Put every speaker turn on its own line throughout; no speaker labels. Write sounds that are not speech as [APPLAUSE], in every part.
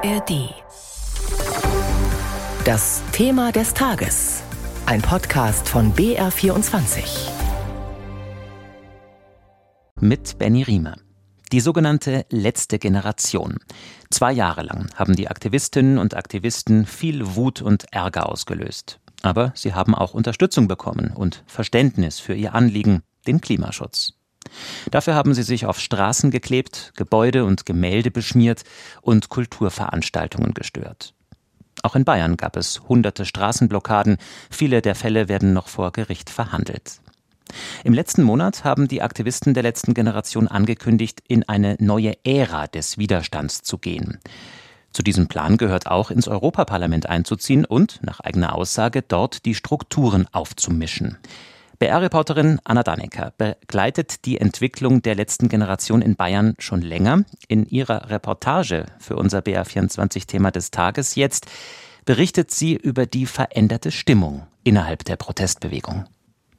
ARD. Das Thema des Tages. Ein Podcast von BR24.
Mit Benny Riemer. Die sogenannte letzte Generation. Zwei Jahre lang haben die Aktivistinnen und Aktivisten viel Wut und Ärger ausgelöst. Aber sie haben auch Unterstützung bekommen und Verständnis für ihr Anliegen, den Klimaschutz. Dafür haben sie sich auf Straßen geklebt, Gebäude und Gemälde beschmiert und Kulturveranstaltungen gestört. Auch in Bayern gab es hunderte Straßenblockaden, viele der Fälle werden noch vor Gericht verhandelt. Im letzten Monat haben die Aktivisten der letzten Generation angekündigt, in eine neue Ära des Widerstands zu gehen. Zu diesem Plan gehört auch, ins Europaparlament einzuziehen und, nach eigener Aussage, dort die Strukturen aufzumischen. BR-Reporterin Anna Dannecker begleitet die Entwicklung der letzten Generation in Bayern schon länger. In ihrer Reportage für unser BR24-Thema des Tages jetzt berichtet sie über die veränderte Stimmung innerhalb der Protestbewegung.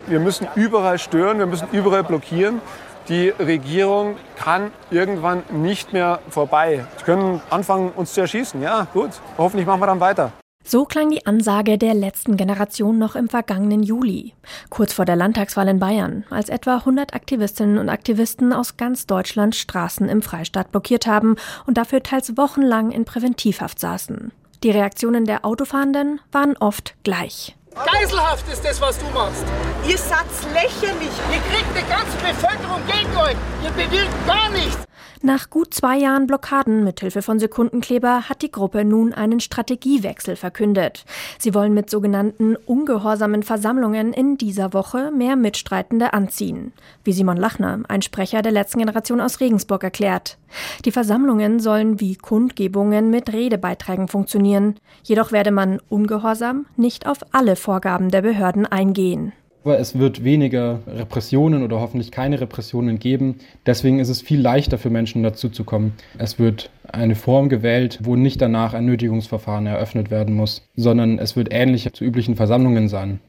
Wir müssen überall stören, wir müssen überall blockieren. Die Regierung kann irgendwann nicht mehr vorbei. Sie können anfangen, uns zu erschießen. Ja, gut. Hoffentlich machen wir dann weiter.
So klang die Ansage der letzten Generation noch im vergangenen Juli, kurz vor der Landtagswahl in Bayern, als etwa 100 Aktivistinnen und Aktivisten aus ganz Deutschland Straßen im Freistaat blockiert haben und dafür teils wochenlang in Präventivhaft saßen. Die Reaktionen der Autofahrenden waren oft gleich.
Geiselhaft ist das, was du machst.
Ihr seid lächerlich.
Ihr kriegt die ganze Bevölkerung gegen euch. Ihr bewirkt gar nichts.
Nach gut zwei Jahren Blockaden mit Hilfe von Sekundenkleber hat die Gruppe nun einen Strategiewechsel verkündet. Sie wollen mit sogenannten ungehorsamen Versammlungen in dieser Woche mehr Mitstreitende anziehen, wie Simon Lachner, ein Sprecher der letzten Generation aus Regensburg, erklärt. Die Versammlungen sollen wie Kundgebungen mit Redebeiträgen funktionieren. Jedoch werde man ungehorsam nicht auf alle Vorgaben der Behörden eingehen.
Aber es wird weniger Repressionen oder hoffentlich keine Repressionen geben. Deswegen ist es viel leichter für Menschen dazu zu kommen. Es wird eine Form gewählt, wo nicht danach ein Nötigungsverfahren eröffnet werden muss, sondern es wird ähnlich zu üblichen Versammlungen sein.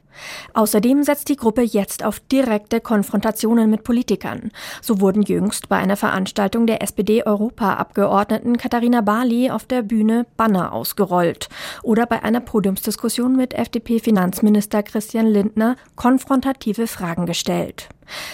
Außerdem setzt die Gruppe jetzt auf direkte Konfrontationen mit Politikern. So wurden jüngst bei einer Veranstaltung der SPD-Europaabgeordneten Katharina Barley auf der Bühne Banner ausgerollt. Oder bei einer Podiumsdiskussion mit FDP-Finanzminister Christian Lindner konfrontative Fragen gestellt.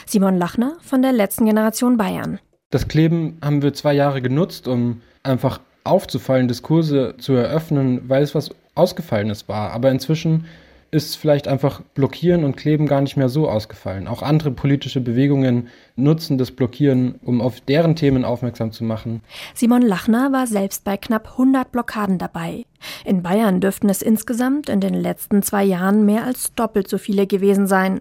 Simon Lachner von der letzten Generation Bayern.
Das Kleben haben wir zwei Jahre genutzt, um einfach aufzufallen, Diskurse zu eröffnen, weil es was Ausgefallenes war. Aber inzwischen ist vielleicht einfach Blockieren und Kleben gar nicht mehr so ausgefallen. Auch andere politische Bewegungen nutzen das Blockieren, um auf deren Themen aufmerksam zu machen.
Simon Lachner war selbst bei knapp 100 Blockaden dabei. In Bayern dürften es insgesamt in den letzten zwei Jahren mehr als doppelt so viele gewesen sein.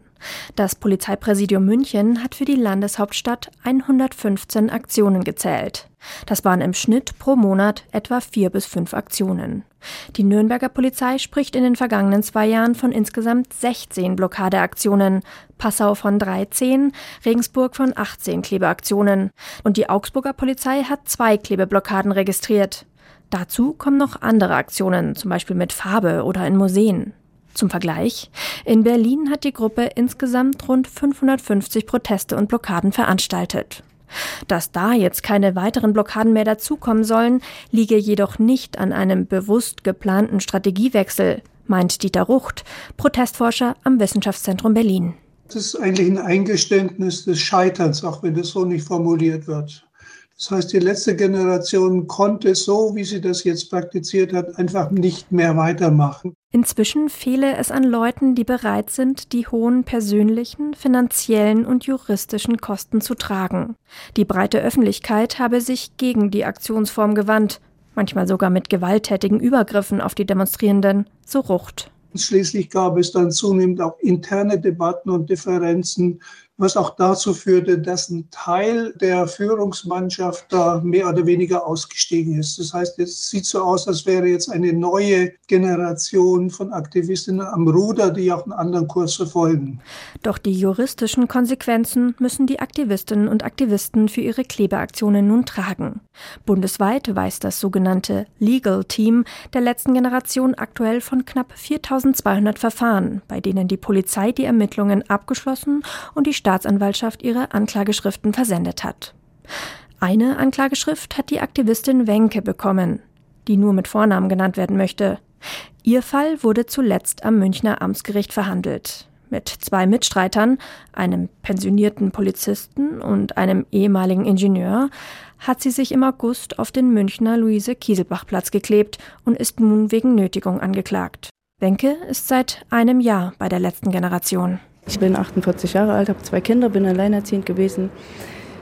Das Polizeipräsidium München hat für die Landeshauptstadt 115 Aktionen gezählt. Das waren im Schnitt pro Monat etwa vier bis fünf Aktionen. Die Nürnberger Polizei spricht in den vergangenen zwei Jahren von insgesamt 16 Blockadeaktionen, Passau von 13, Regensburg von 18 Klebeaktionen. Und die Augsburger Polizei hat zwei Klebeblockaden registriert. Dazu kommen noch andere Aktionen, zum Beispiel mit Farbe oder in Museen. Zum Vergleich, in Berlin hat die Gruppe insgesamt rund 550 Proteste und Blockaden veranstaltet. Dass da jetzt keine weiteren Blockaden mehr dazukommen sollen, liege jedoch nicht an einem bewusst geplanten Strategiewechsel, meint Dieter Rucht, Protestforscher am Wissenschaftszentrum Berlin.
Das ist eigentlich ein Eingeständnis des Scheiterns, auch wenn das so nicht formuliert wird. Das heißt, die letzte Generation konnte so, wie sie das jetzt praktiziert hat, einfach nicht mehr weitermachen.
Inzwischen fehle es an Leuten, die bereit sind, die hohen persönlichen, finanziellen und juristischen Kosten zu tragen. Die breite Öffentlichkeit habe sich gegen die Aktionsform gewandt, manchmal sogar mit gewalttätigen Übergriffen auf die Demonstrierenden, so Rucht.
Schließlich gab es dann zunehmend auch interne Debatten und Differenzen was auch dazu führte, dass ein Teil der Führungsmannschaft da mehr oder weniger ausgestiegen ist. Das heißt, es sieht so aus, als wäre jetzt eine neue Generation von Aktivistinnen am Ruder, die auch einen anderen Kurs verfolgen.
Doch die juristischen Konsequenzen müssen die Aktivistinnen und Aktivisten für ihre Klebeaktionen nun tragen. Bundesweit weiß das sogenannte Legal Team der letzten Generation aktuell von knapp 4200 Verfahren, bei denen die Polizei die Ermittlungen abgeschlossen und die Staatsanwaltschaft ihre Anklageschriften versendet hat. Eine Anklageschrift hat die Aktivistin Wenke bekommen. die nur mit Vornamen genannt werden möchte. Ihr Fall wurde zuletzt am Münchner Amtsgericht verhandelt. Mit zwei Mitstreitern, einem pensionierten Polizisten und einem ehemaligen Ingenieur, hat sie sich im August auf den Münchner Luise-Kieselbach-Platz geklebt und ist nun wegen Nötigung angeklagt. Wenke ist seit einem Jahr bei der letzten Generation.
Ich bin 48 Jahre alt, habe zwei Kinder, bin alleinerziehend gewesen.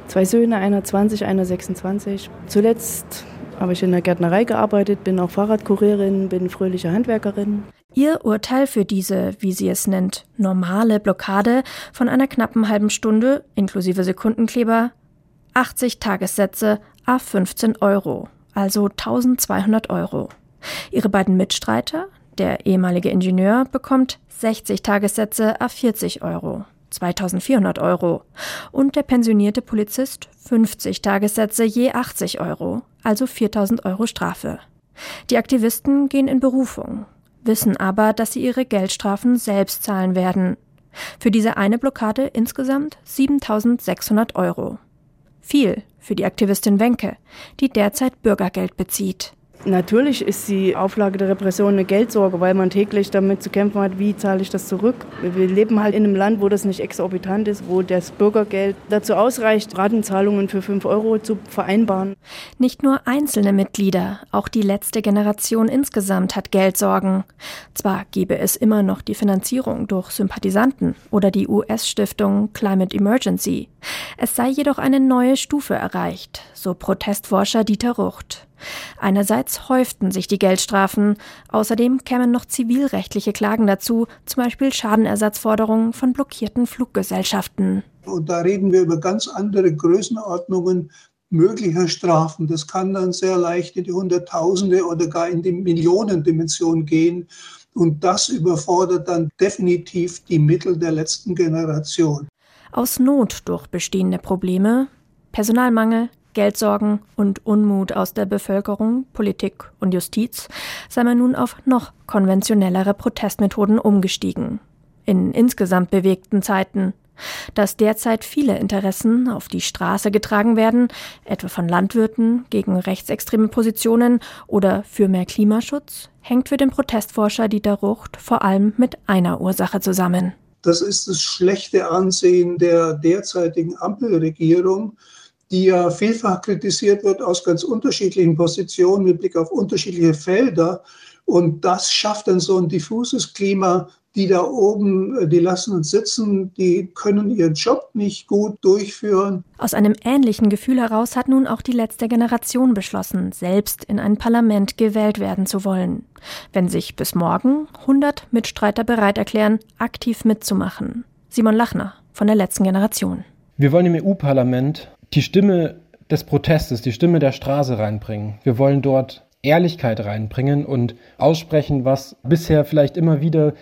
Zwei Söhne, einer 20, einer 26. Zuletzt habe ich in der Gärtnerei gearbeitet, bin auch Fahrradkurierin, bin fröhliche Handwerkerin.
Ihr Urteil für diese, wie sie es nennt, normale Blockade von einer knappen halben Stunde inklusive Sekundenkleber 80 Tagessätze a 15 Euro, also 1200 Euro. Ihre beiden Mitstreiter, der ehemalige Ingenieur, bekommt 60 Tagessätze a 40 Euro, 2400 Euro. Und der pensionierte Polizist 50 Tagessätze je 80 Euro, also 4000 Euro Strafe. Die Aktivisten gehen in Berufung, wissen aber, dass sie ihre Geldstrafen selbst zahlen werden. Für diese eine Blockade insgesamt 7600 Euro. Viel für die Aktivistin Wenke, die derzeit Bürgergeld bezieht.
Natürlich ist die Auflage der Repression eine Geldsorge, weil man täglich damit zu kämpfen hat, wie zahle ich das zurück. Wir leben halt in einem Land, wo das nicht exorbitant ist, wo das Bürgergeld dazu ausreicht, Ratenzahlungen für 5 Euro zu vereinbaren.
Nicht nur einzelne Mitglieder, auch die letzte Generation insgesamt hat Geldsorgen. Zwar gebe es immer noch die Finanzierung durch Sympathisanten oder die US-Stiftung Climate Emergency. Es sei jedoch eine neue Stufe erreicht, so Protestforscher Dieter Rucht. Einerseits häuften sich die Geldstrafen, außerdem kämen noch zivilrechtliche Klagen dazu, zum Beispiel Schadenersatzforderungen von blockierten Fluggesellschaften.
Und da reden wir über ganz andere Größenordnungen möglicher Strafen. Das kann dann sehr leicht in die Hunderttausende oder gar in die Millionendimension gehen. Und das überfordert dann definitiv die Mittel der letzten Generation.
Aus Not durch bestehende Probleme, Personalmangel, Geldsorgen und Unmut aus der Bevölkerung, Politik und Justiz sei man nun auf noch konventionellere Protestmethoden umgestiegen. In insgesamt bewegten Zeiten. Dass derzeit viele Interessen auf die Straße getragen werden, etwa von Landwirten gegen rechtsextreme Positionen oder für mehr Klimaschutz, hängt für den Protestforscher Dieter Rucht vor allem mit einer Ursache zusammen.
Das ist das schlechte Ansehen der derzeitigen Ampelregierung, die ja vielfach kritisiert wird aus ganz unterschiedlichen Positionen mit Blick auf unterschiedliche Felder. Und das schafft dann so ein diffuses Klima. Die da oben, äh, die lassen uns sitzen, die können ihren Job nicht gut durchführen.
Aus einem ähnlichen Gefühl heraus hat nun auch die letzte Generation beschlossen, selbst in ein Parlament gewählt werden zu wollen. Wenn sich bis morgen 100 Mitstreiter bereit erklären, aktiv mitzumachen. Simon Lachner von der letzten Generation.
Wir wollen im EU-Parlament die Stimme des Protestes, die Stimme der Straße reinbringen. Wir wollen dort Ehrlichkeit reinbringen und aussprechen, was bisher vielleicht immer wieder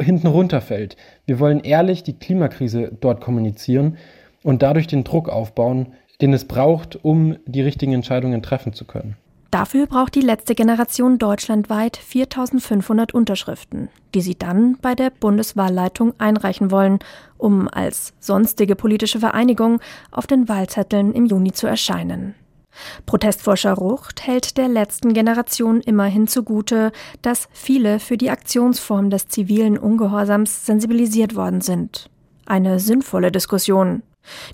hinten runterfällt. Wir wollen ehrlich die Klimakrise dort kommunizieren und dadurch den Druck aufbauen, den es braucht, um die richtigen Entscheidungen treffen zu können.
Dafür braucht die letzte Generation deutschlandweit 4500 Unterschriften, die sie dann bei der Bundeswahlleitung einreichen wollen, um als sonstige politische Vereinigung auf den Wahlzetteln im Juni zu erscheinen. Protestforscher Rucht hält der letzten Generation immerhin zugute, dass viele für die Aktionsform des zivilen Ungehorsams sensibilisiert worden sind. Eine sinnvolle Diskussion,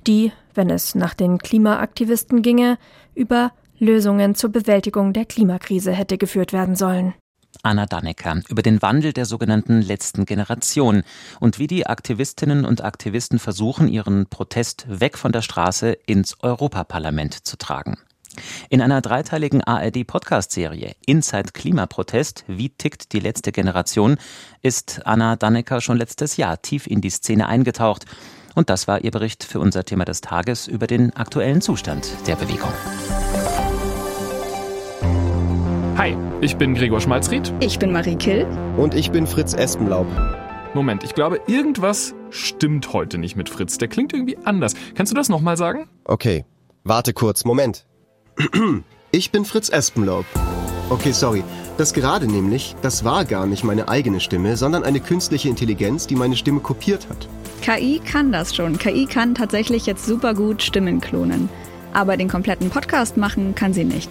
die, wenn es nach den Klimaaktivisten ginge, über Lösungen zur Bewältigung der Klimakrise hätte geführt werden sollen.
Anna Dannecker über den Wandel der sogenannten letzten Generation und wie die Aktivistinnen und Aktivisten versuchen, ihren Protest weg von der Straße ins Europaparlament zu tragen. In einer dreiteiligen ARD-Podcast-Serie Inside Klimaprotest, wie tickt die letzte Generation, ist Anna Dannecker schon letztes Jahr tief in die Szene eingetaucht. Und das war ihr Bericht für unser Thema des Tages über den aktuellen Zustand der Bewegung.
Hi, ich bin Gregor Schmalzried.
Ich bin Marie Kill.
Und ich bin Fritz Espenlaub.
Moment, ich glaube, irgendwas stimmt heute nicht mit Fritz. Der klingt irgendwie anders. Kannst du das nochmal sagen?
Okay, warte kurz, Moment. [CLEARS THROAT] Ich bin Fritz Espenlaub. Okay, sorry. Das gerade nämlich, das war gar nicht meine eigene Stimme, sondern eine künstliche Intelligenz, die meine Stimme kopiert hat.
KI kann das schon. KI kann tatsächlich jetzt super gut Stimmen klonen. Aber den kompletten Podcast machen kann sie nicht.